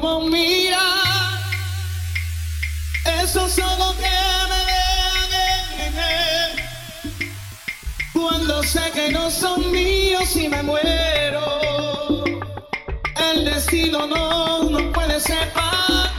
como mira. Eso solo que me dejen. Cuando sé que no son míos y me muero. El destino no nos puede separar.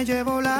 Me llevó la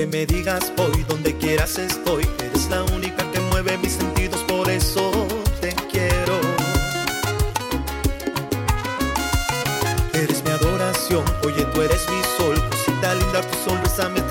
donde me digas voy, donde quieras estoy. Eres la única que mueve mis sentidos, por eso te quiero. Eres mi adoración, oye, tú eres mi sol. Cosita linda, tu sonrisa me